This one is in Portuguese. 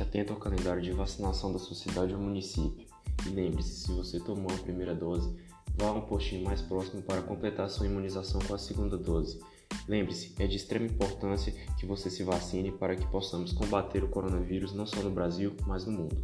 Fique atento ao calendário de vacinação da sua cidade ou município. E lembre-se, se você tomou a primeira dose, vá a um postinho mais próximo para completar sua imunização com a segunda dose. Lembre-se, é de extrema importância que você se vacine para que possamos combater o coronavírus não só no Brasil, mas no mundo.